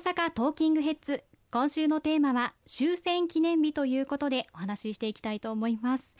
阪トーキングヘッズ。今週のテーマは終戦記念日ということでお話ししていきたいと思います。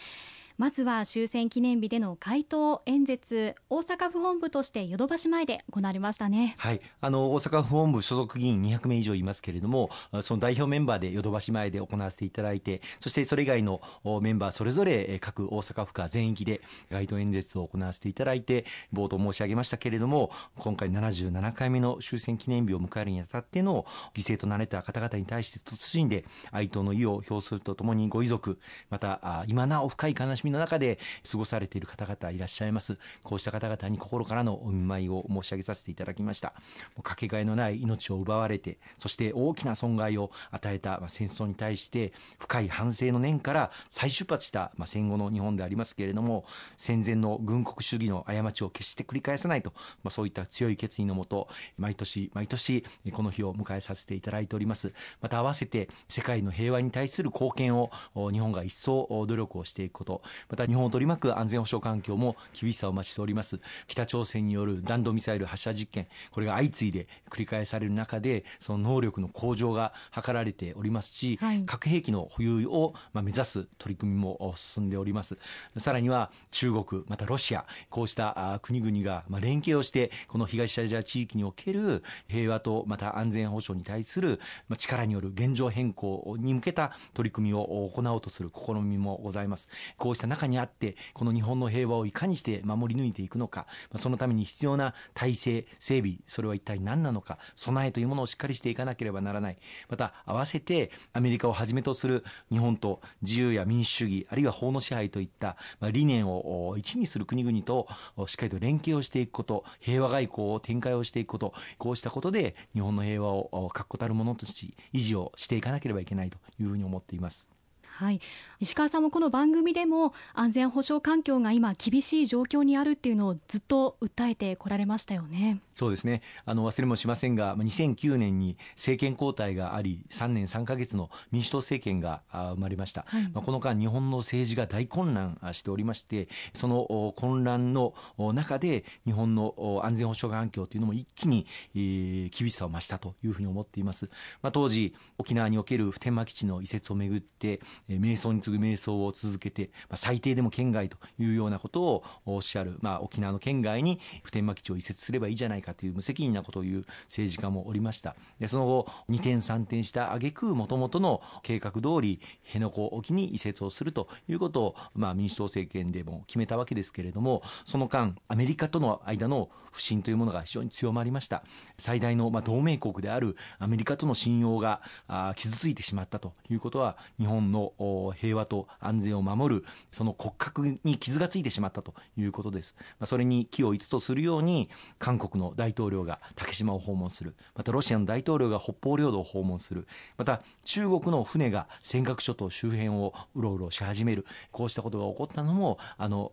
まずは終戦記念日での街頭演説大阪府本部としてヨドバシ前で行われましたね。はい。あの大阪府本部所属議員200名以上いますけれどもその代表メンバーでヨドバシ前で行わせていただいてそしてそれ以外のメンバーそれぞれ各大阪府下全域で街頭演説を行わせていただいて冒頭申し上げましたけれども今回77回目の終戦記念日を迎えるにあたっての犠牲となれた方々に対して慎んで哀悼の意を表するとともにご遺族また今なお深い悲しみの中で過ごされている方々いらっしゃいます。こうした方々に心からのお見舞いを申し上げさせていただきました。かけがえのない命を奪われてそして大きな損害を与えた戦争に対して深い反省の念から再出発した戦後の日本でありますけれども戦前の軍国主義の過ちを決して繰り返さないと、ま、そういった強い決意のもと毎年毎年この日を迎えさせていただいております。また合わせて世界の平和に対する貢献を日本が一層努力をしていくこと。また日本を取り巻く安全保障環境も厳しさを増しております。北朝鮮による弾道ミサイル発射実験これが相次いで繰り返される中でその能力の向上が図られておりますし、はい、核兵器の保有を目指す取り組みも進んでおります。さらには中国またロシアこうした国々が連携をしてこの東アジア地域における平和とまた安全保障に対する力による現状変更に向けた取り組みを行おうとする試みもございます。こうした中にあってこの日本の平和をいかにして守り抜いていくのか。そのために必要な体制整備それは一体何なのか。備えというものをしっかりしていかなければならない。また合わせてアメリカをはじめとする日本と自由や民主主義あるいは法の支配といった理念を一にする国々としっかりと連携をしていくこと平和外交を展開をしていくことこうしたことで日本の平和を確固たるものとし維持をしていかなければいけないというふうに思っています。はい、石川さんもこの番組でも安全保障環境が今厳しい状況にあるっていうのをずっと訴えてこられましたよね。そうですね。あの忘れもしませんが2009年に政権交代があり3年3か月の民主党政権が生まれました、はい、まあ、この間日本の政治が大混乱しておりましてその混乱の中で日本の安全保障環境というのも一気に、えー、厳しさを増したというふうに思っています、まあ、当時沖縄における普天間基地の移設をめぐって瞑想に次ぐ瞑想を続けて、まあ、最低でも県外というようなことをおっしゃる、まあ、沖縄の県外に普天間基地を移設すればいいじゃないかという無責任なことを言う政治家もおりました。でその後二転三転した挙句もともとの計画通り辺野古沖に移設をするということを、まあ、民主党政権でも決めたわけですけれどもその間アメリカとの間の不信というものが非常に強まりました。最大の、まあ、同盟国であるアメリカとの信用があ傷ついてしまったということは日本の平和と安全を守るその骨格に傷がついてしまったということです、まあ、それに気を一とするように韓国の大統領が竹島を訪問する。またロシアの大統領が北方領土を訪問する。また中国の船が尖閣諸島周辺をうろうろし始める。こうしたことが起こったのもあの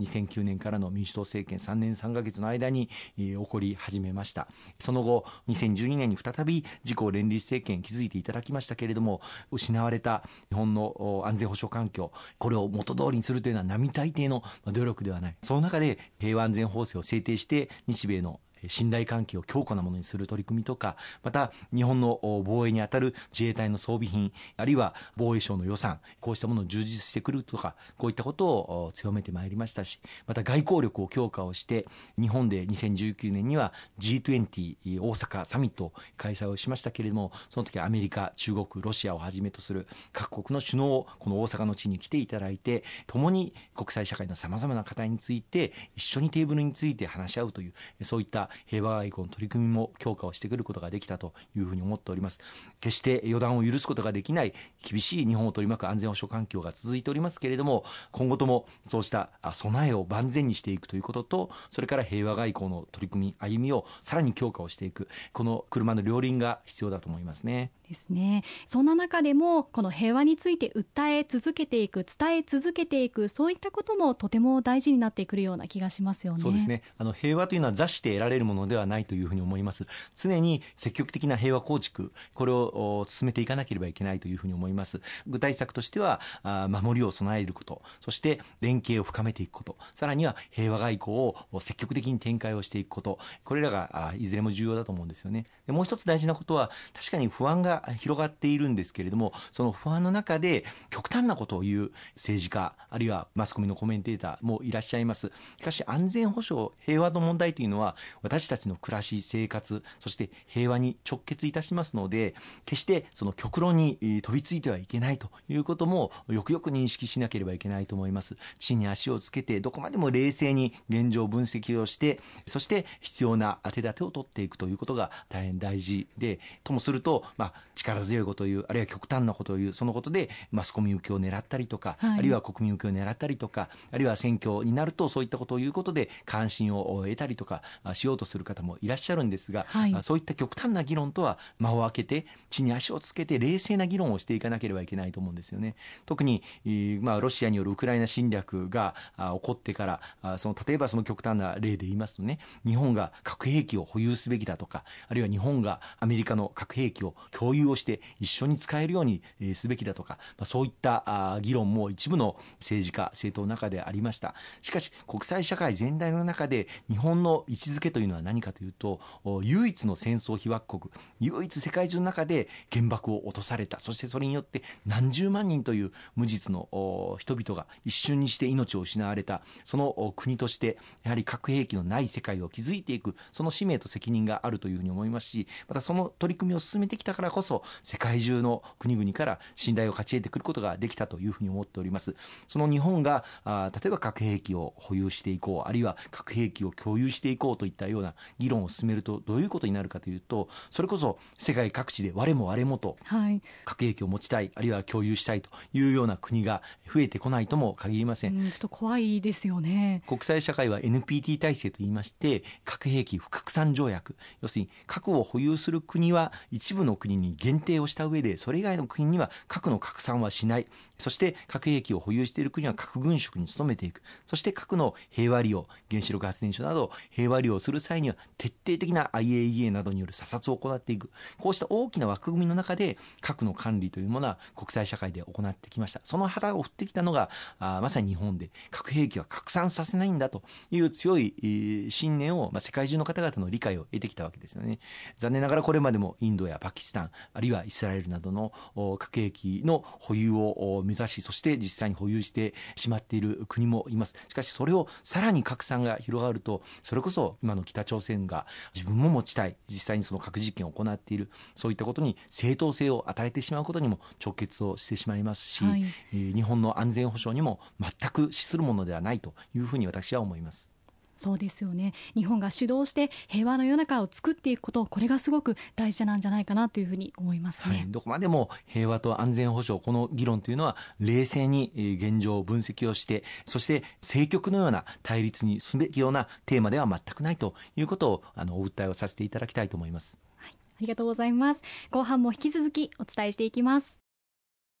2009年からの民主党政権3年3か月の間に起こり始めました。その後2012年に再び自公連立政権築いていただきましたけれども失われた日本の安全保障環境これを元通りにするというのは並大抵の努力ではない。その中で平和安全法制を制定して日米の信頼関係を強固なものにする取り組みとかまた日本の防衛にあたる自衛隊の装備品あるいは防衛省の予算こうしたものを充実してくるとかこういったことを強めてまいりましたしまた外交力を強化をして日本で2019年には G20 大阪サミットを開催をしましたけれどもその時はアメリカ中国ロシアをはじめとする各国の首脳をこの大阪の地に来ていただいて共に国際社会のさまざまな課題について一緒にテーブルについて話し合うというそういった平和外交の取り組みも強化をしてくることができたというふうに思っております決して予断を許すことができない厳しい日本を取り巻く安全保障環境が続いておりますけれども今後ともそうした備えを万全にしていくということとそれから平和外交の取り組み歩みをさらに強化をしていくこの車の両輪が必要だと思いますね。ですね。そんな中でもこの平和について訴え続けていく伝え続けていくそういったこともとても大事になってくるような気がしますよね。そうですね。あの平和というのは座して得られるものではないというふうに思います。常に積極的な平和構築これを進めていかなければいけないというふうに思います。具体策としては守りを備えることそして連携を深めていくことさらには平和外交を積極的に展開をしていくこと。これらがいずれも重要だと思うんですよね。もう一つ大事なことは確かに不安が広がっているんですけれどもその不安の中で極端なことを言う政治家あるいはマスコミのコメンテーターもいらっしゃいます。しかし安全保障平和の問題というのは私たちの暮らし生活そして平和に直結いたしますので決してその極論に飛びついてはいけないということもよくよく認識しなければいけないと思います。地に足をつけてどこまでも冷静に現状分析をしてそして必要な手立てを取っていくということが大変大事でともすると、まあ、力強いことを言うあるいは極端なことを言うそのことでマスコミ受けを狙ったりとか、はい、あるいは国民受けを狙ったりとかあるいは選挙になるとそういったことを言うことで関心を得たりとかしようとする方もいらっしゃるんですが、はい、そういった極端な議論とは間を空けて地に足をつけて冷静な議論をしていかなければいけないと思うんですよね。特に、まあ、ロシアによるウクライナ侵略が起こってからその例えばその極端な例で言いますとね日本が核兵器を保有すべきだとかあるいは日本がアメリカの核兵器を共有をして一緒に使えるようにすべきだとか、まあ、そういった議論も一部の政治家政党の中でありました。しかし国際社会全体の中で日本の位置づけというのは何かというと唯一の戦争被爆国唯一世界中の中で原爆を落とされた。そしてそれによって何十万人という無実の人々が一瞬にして命を失われた。その国としてやはり核兵器のない世界を築いていくその使命と責任があるというふうに思いますしまたその取り組みを進めてきたからこそ世界中の国々から信頼を勝ち得てくることができたというふうに思っております。その日本があ例えば核兵器を保有していこうあるいは核兵器を共有していこうといったような議論を進めるとどういうことになるかというとそれこそ世界各地で我も我もと核兵器を持ちたいあるいは共有したいというような国が増えてこないとも限りません、ん、ちょっと怖いですよね。国際社会は NPT 体制といいまして核兵器不拡散条約。要するに核を保有する国は一部の国に限定をした上でそれ以外の国には核の拡散はしない。そして核兵器を保有している国は核軍縮に努めていく。そして核の平和利用原子力発電所など平和利用する際には徹底的な IAEA などによる査察を行っていく。こうした大きな枠組みの中で核の管理というものは国際社会で行ってきました。その旗を振ってきたのがあまさに日本で核兵器は拡散させないんだという強い信念を、まあ、世界中の方々の理解を得てきたわけですよね。残念ながらこれまでもインドやパキスタンあるいはイスラエルなどの核兵器の保有を目指しそして実際に保有してしまっている国もいますしかしそれをさらに拡散が広がるとそれこそ今の北朝鮮が自分も持ちたい実際にその核実験を行っているそういったことに正当性を与えてしまうことにも直結をしてしまいますし、はい、日本の安全保障にも全く資するものではないというふうに私は思います。そうですよね。日本が主導して平和の世の中を作っていくことこれがすごく大事なんじゃないかなというふうに思いますね、はい、どこまでも平和と安全保障この議論というのは冷静に現状を分析をしてそして政局のような対立にすべきようなテーマでは全くないということをあのお訴えをさせていただきたいと思います、はい、ありがとうございます。後半も引き続きお伝えしていきます